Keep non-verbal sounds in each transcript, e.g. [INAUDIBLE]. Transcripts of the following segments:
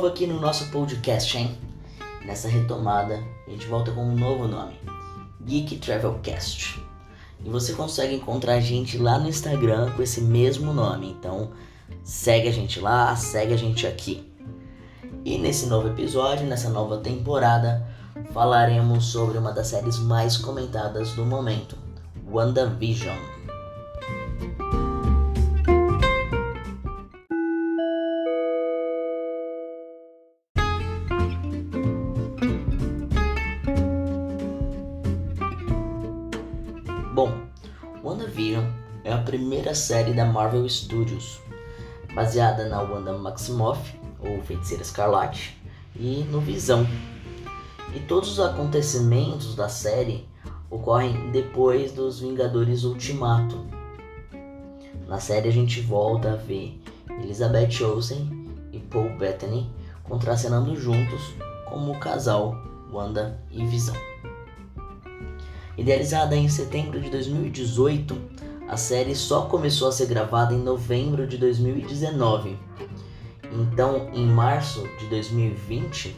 novo aqui no nosso podcast, hein? Nessa retomada, a gente volta com um novo nome: Geek Travelcast. E você consegue encontrar a gente lá no Instagram com esse mesmo nome. Então, segue a gente lá, segue a gente aqui. E nesse novo episódio, nessa nova temporada, falaremos sobre uma das séries mais comentadas do momento, WandaVision. Primeira série da Marvel Studios, baseada na Wanda Maximoff, ou Feiticeira Escarlate, e no Visão. E todos os acontecimentos da série ocorrem depois dos Vingadores Ultimato. Na série a gente volta a ver Elizabeth Olsen e Paul Bettany contracenando juntos como o casal Wanda e Visão. Idealizada em setembro de 2018, a série só começou a ser gravada em novembro de 2019. Então, em março de 2020,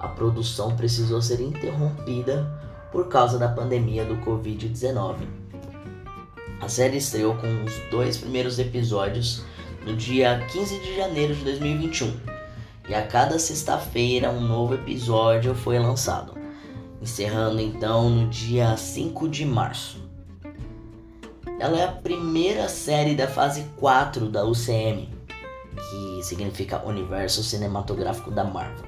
a produção precisou ser interrompida por causa da pandemia do Covid-19. A série estreou com os dois primeiros episódios no dia 15 de janeiro de 2021 e a cada sexta-feira um novo episódio foi lançado encerrando então no dia 5 de março. Ela é a primeira série da fase 4 da UCM, que significa Universo Cinematográfico da Marvel.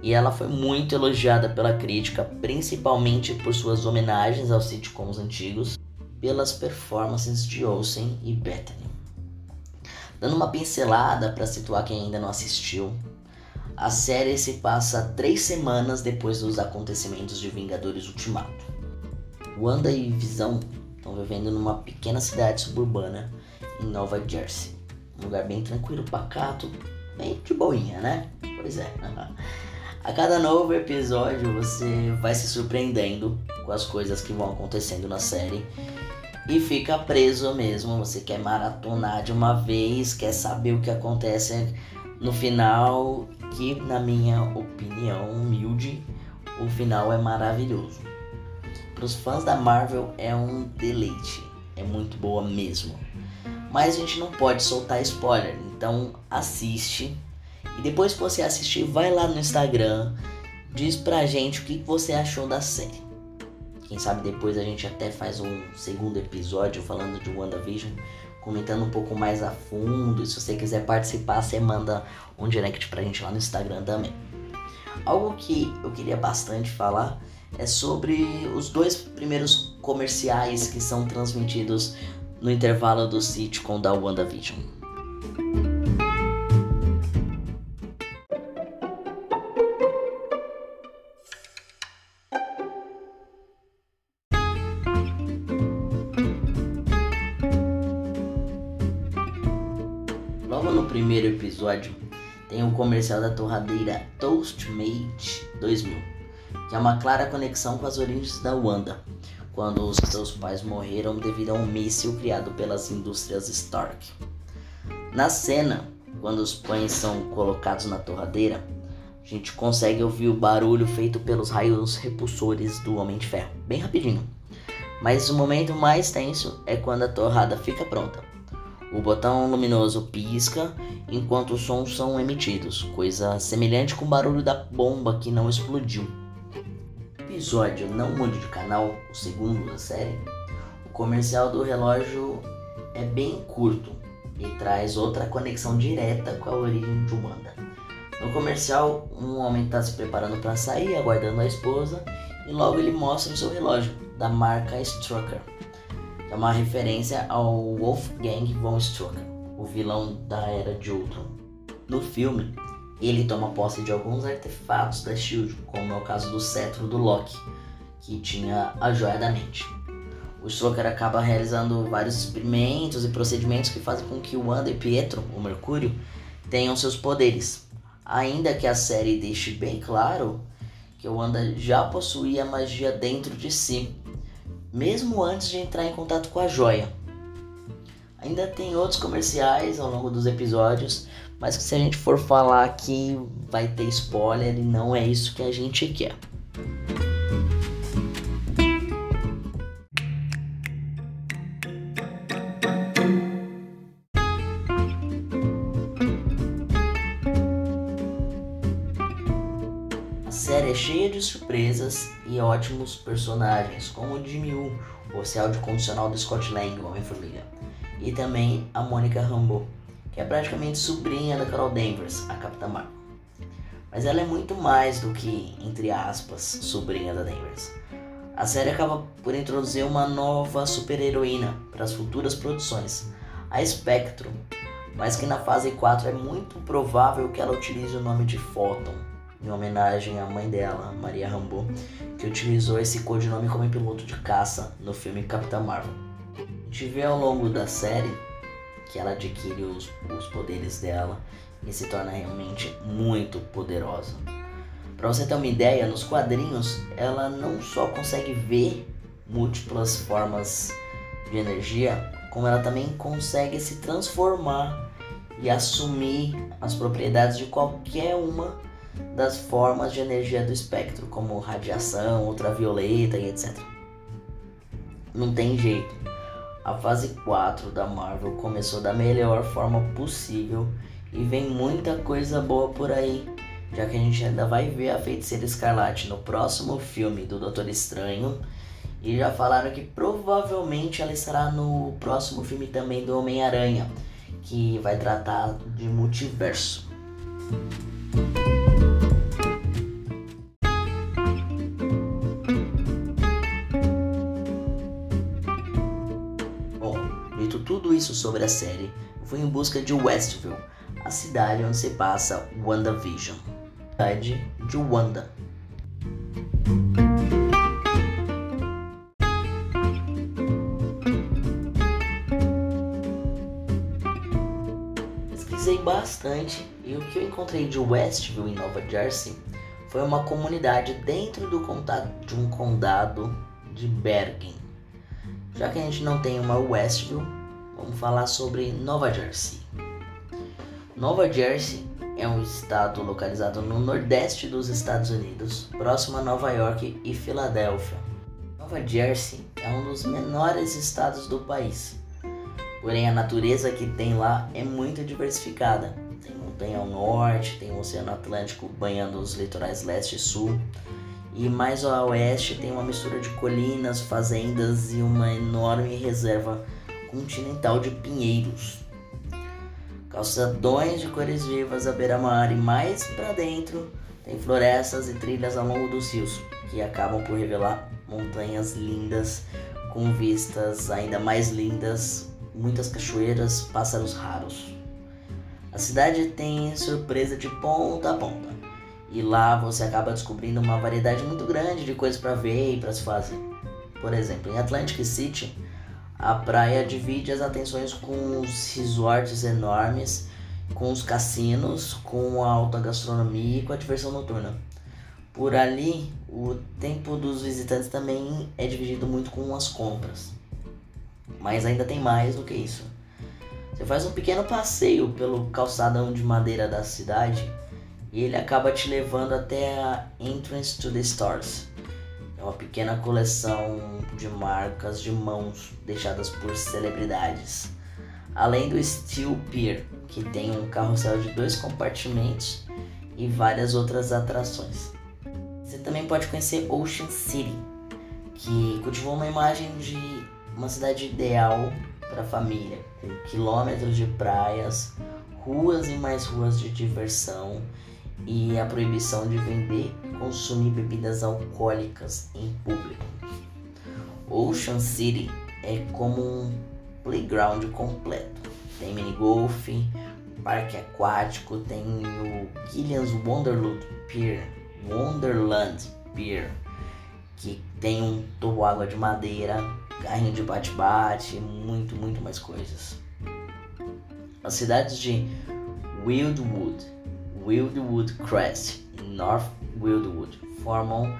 E ela foi muito elogiada pela crítica, principalmente por suas homenagens aos sitcoms antigos, pelas performances de Olsen e Bethany. Dando uma pincelada para situar quem ainda não assistiu, a série se passa três semanas depois dos acontecimentos de Vingadores Ultimato. Wanda e Visão estão vivendo numa pequena cidade suburbana em Nova Jersey. Um lugar bem tranquilo, pacato, bem de boinha, né? Pois é. [LAUGHS] A cada novo episódio você vai se surpreendendo com as coisas que vão acontecendo na série e fica preso mesmo. Você quer maratonar de uma vez, quer saber o que acontece no final que, na minha opinião humilde, o final é maravilhoso. Para os fãs da Marvel é um deleite, é muito boa mesmo. Mas a gente não pode soltar spoiler, então assiste e depois que você assistir, vai lá no Instagram, diz pra gente o que você achou da série. Quem sabe depois a gente até faz um segundo episódio falando de WandaVision comentando um pouco mais a fundo. E se você quiser participar, você manda um direct pra gente lá no Instagram também. Algo que eu queria bastante falar é sobre os dois primeiros comerciais que são transmitidos no intervalo do sitcom da WandaVision. Logo no primeiro episódio tem o comercial da torradeira Toastmate 2000, que é uma clara conexão com as origens da Wanda, quando os seus pais morreram devido a um míssil criado pelas indústrias Stark. Na cena, quando os pães são colocados na torradeira, a gente consegue ouvir o barulho feito pelos raios repulsores do Homem de Ferro, bem rapidinho. Mas o momento mais tenso é quando a torrada fica pronta o botão luminoso pisca enquanto os sons são emitidos, coisa semelhante com o barulho da bomba que não explodiu. Episódio Não Mude de Canal, o segundo da série, o comercial do relógio é bem curto e traz outra conexão direta com a origem de Wanda. No comercial, um homem está se preparando para sair, aguardando a esposa, e logo ele mostra o seu relógio, da marca Strucker é uma referência ao Wolfgang von Strucker, o vilão da Era de Ultron. No filme, ele toma posse de alguns artefatos da SHIELD, como é o caso do cetro do Loki, que tinha a Joia da Mente. O Strucker acaba realizando vários experimentos e procedimentos que fazem com que o Wanda e Pietro, o Mercúrio, tenham seus poderes. Ainda que a série deixe bem claro que o Wanda já possuía magia dentro de si, mesmo antes de entrar em contato com a joia. Ainda tem outros comerciais ao longo dos episódios, mas que se a gente for falar aqui vai ter spoiler e não é isso que a gente quer. A série é cheia de surpresas e ótimos personagens, como o Jimmy Woo, o oficial de condicional do Scott Lang, Homem-Formiga e também a Mônica Rambeau, é praticamente sobrinha da Carol Danvers, a Capitã Marvel. Mas ela é muito mais do que, entre aspas, sobrinha da Danvers. A série acaba por introduzir uma nova super-heroína para as futuras produções, a Spectrum, mas que na fase 4 é muito provável que ela utilize o nome de Photon, em homenagem à mãe dela, Maria Rambeau, que utilizou esse codinome como piloto de caça no filme Capitã Marvel gente vê ao longo da série que ela adquire os, os poderes dela e se torna realmente muito poderosa. Para você ter uma ideia, nos quadrinhos ela não só consegue ver múltiplas formas de energia, como ela também consegue se transformar e assumir as propriedades de qualquer uma das formas de energia do espectro, como radiação, ultravioleta e etc. Não tem jeito. A fase 4 da Marvel começou da melhor forma possível e vem muita coisa boa por aí, já que a gente ainda vai ver a Feiticeira Escarlate no próximo filme do Doutor Estranho. E já falaram que provavelmente ela estará no próximo filme também do Homem-Aranha, que vai tratar de multiverso. Tudo isso sobre a série, fui em busca de Westview, a cidade onde se passa WandaVision. Cidade de Wanda. Pesquisei bastante e o que eu encontrei de Westview em Nova Jersey foi uma comunidade dentro do condado, de um condado de Bergen. Já que a gente não tem uma Westview, vamos falar sobre Nova Jersey. Nova Jersey é um estado localizado no nordeste dos Estados Unidos, próximo a Nova York e Filadélfia. Nova Jersey é um dos menores estados do país, porém a natureza que tem lá é muito diversificada. Tem montanha ao norte, tem o Oceano Atlântico banhando os litorais leste e sul, e mais ao oeste tem uma mistura de colinas, fazendas e uma enorme reserva continental de pinheiros. Calçadões de cores vivas à beira-mar e mais para dentro tem florestas e trilhas ao longo dos rios, que acabam por revelar montanhas lindas com vistas ainda mais lindas, muitas cachoeiras, pássaros raros. A cidade tem surpresa de ponta a ponta. E lá você acaba descobrindo uma variedade muito grande de coisas para ver e para se fazer. Por exemplo, em Atlantic City, a praia divide as atenções com os resorts enormes, com os cassinos, com a alta gastronomia e com a diversão noturna. Por ali, o tempo dos visitantes também é dividido muito com as compras. Mas ainda tem mais do que isso. Você faz um pequeno passeio pelo calçadão de madeira da cidade e ele acaba te levando até a Entrance to the Stars, é uma pequena coleção de marcas de mãos deixadas por celebridades. Além do Steel Pier, que tem um carrossel de dois compartimentos e várias outras atrações. Você também pode conhecer Ocean City, que cultivou uma imagem de uma cidade ideal para a família, com quilômetros de praias, ruas e mais ruas de diversão e a proibição de vender e consumir bebidas alcoólicas em público. Ocean City é como um playground completo. Tem minigolf, parque aquático, tem o Gillian's Wonderland Pier, Wonderland Pier, que tem um tubo água de madeira, carrinho de bate-bate, muito, muito mais coisas. As cidades de Wildwood Wildwood Crest e North Wildwood formam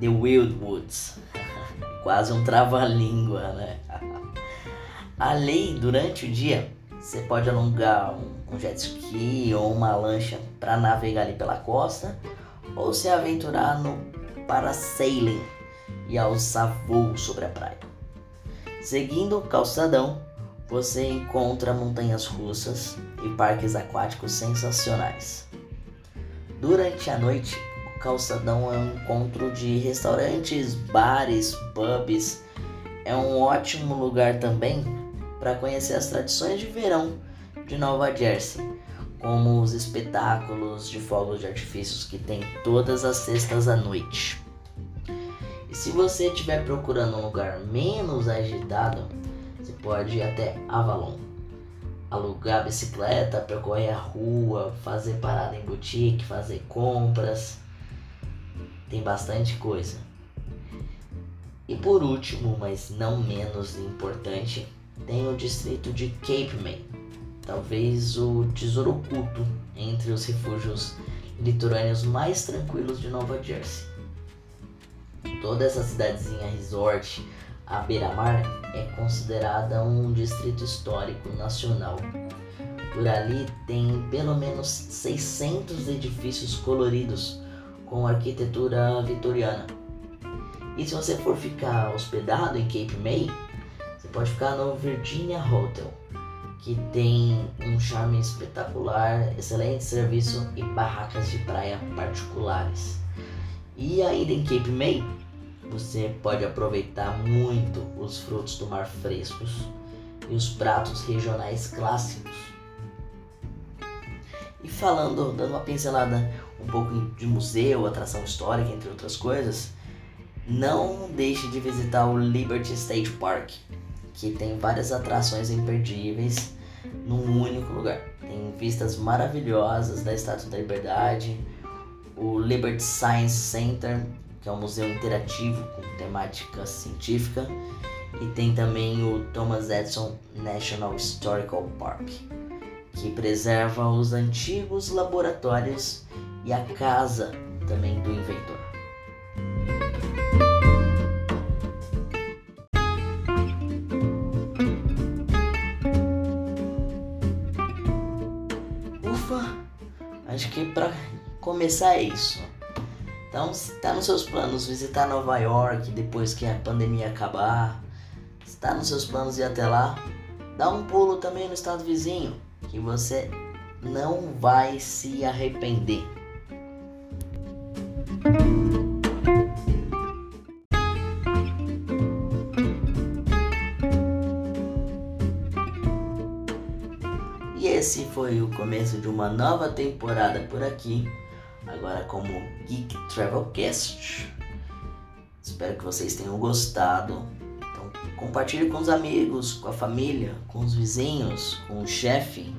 The Wildwoods. [LAUGHS] Quase um trava-língua, né? [LAUGHS] Ali, durante o dia, você pode alugar um jet ski ou uma lancha para navegar ali pela costa ou se aventurar no parasailing e alçar voo sobre a praia. Seguindo o calçadão, você encontra montanhas russas e parques aquáticos sensacionais. Durante a noite, o calçadão é um encontro de restaurantes, bares, pubs. É um ótimo lugar também para conhecer as tradições de verão de Nova Jersey, como os espetáculos de fogos de artifícios que tem todas as sextas à noite. E se você estiver procurando um lugar menos agitado, você pode ir até Avalon. Alugar bicicleta, percorrer a rua, fazer parada em boutique, fazer compras. Tem bastante coisa. E por último, mas não menos importante, tem o distrito de Cape May, talvez o tesouro oculto entre os refúgios litorâneos mais tranquilos de Nova Jersey. Toda essa cidadezinha resort à beira-mar é considerada um distrito histórico nacional. Por ali tem pelo menos 600 edifícios coloridos com arquitetura vitoriana. E se você for ficar hospedado em Cape May, você pode ficar no Virginia Hotel, que tem um charme espetacular, excelente serviço e barracas de praia particulares. E ainda em Cape May, você pode aproveitar muito os frutos do mar frescos e os pratos regionais clássicos. E falando, dando uma pincelada um pouco de museu, atração histórica, entre outras coisas, não deixe de visitar o Liberty State Park, que tem várias atrações imperdíveis num único lugar. Tem vistas maravilhosas da Estátua da Liberdade, o Liberty Science Center, que é um museu interativo com temática científica, e tem também o Thomas Edison National Historical Park, que preserva os antigos laboratórios e a casa também do inventor. Ufa, acho que para começar é isso. Então, se está nos seus planos visitar Nova York depois que a pandemia acabar, se está nos seus planos ir até lá, dá um pulo também no estado vizinho, que você não vai se arrepender. E esse foi o começo de uma nova temporada por aqui, agora como Geek Travelcast. Espero que vocês tenham gostado. Então, compartilhe com os amigos, com a família, com os vizinhos, com o chefe,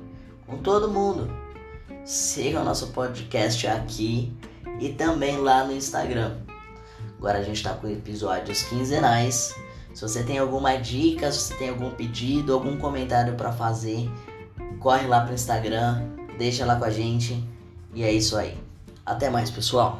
com todo mundo. Siga o nosso podcast aqui e também lá no Instagram. Agora a gente está com episódios quinzenais. Se você tem alguma dica, se você tem algum pedido, algum comentário para fazer, corre lá pro Instagram, deixa lá com a gente. E é isso aí. Até mais, pessoal.